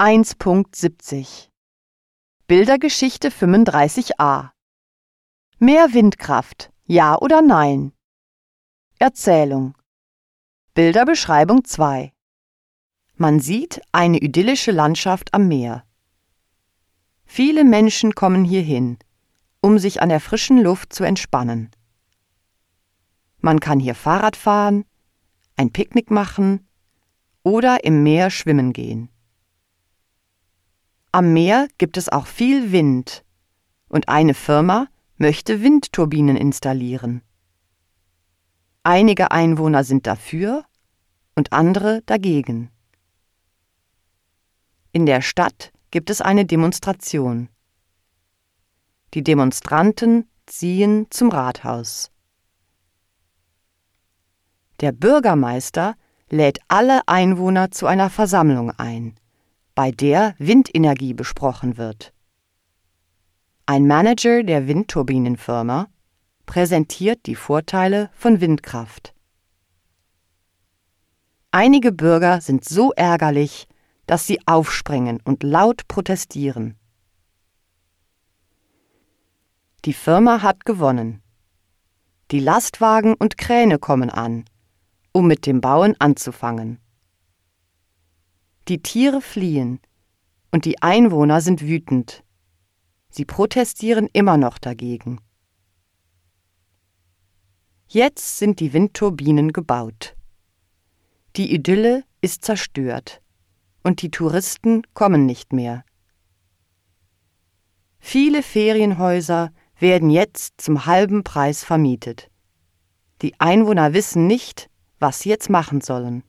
1.70 Bildergeschichte 35a Mehr Windkraft, ja oder nein? Erzählung Bilderbeschreibung 2 Man sieht eine idyllische Landschaft am Meer. Viele Menschen kommen hierhin, um sich an der frischen Luft zu entspannen. Man kann hier Fahrrad fahren, ein Picknick machen oder im Meer schwimmen gehen. Am Meer gibt es auch viel Wind und eine Firma möchte Windturbinen installieren. Einige Einwohner sind dafür und andere dagegen. In der Stadt gibt es eine Demonstration. Die Demonstranten ziehen zum Rathaus. Der Bürgermeister lädt alle Einwohner zu einer Versammlung ein bei der Windenergie besprochen wird. Ein Manager der Windturbinenfirma präsentiert die Vorteile von Windkraft. Einige Bürger sind so ärgerlich, dass sie aufspringen und laut protestieren. Die Firma hat gewonnen. Die Lastwagen und Kräne kommen an, um mit dem Bauen anzufangen. Die Tiere fliehen und die Einwohner sind wütend. Sie protestieren immer noch dagegen. Jetzt sind die Windturbinen gebaut. Die Idylle ist zerstört und die Touristen kommen nicht mehr. Viele Ferienhäuser werden jetzt zum halben Preis vermietet. Die Einwohner wissen nicht, was sie jetzt machen sollen.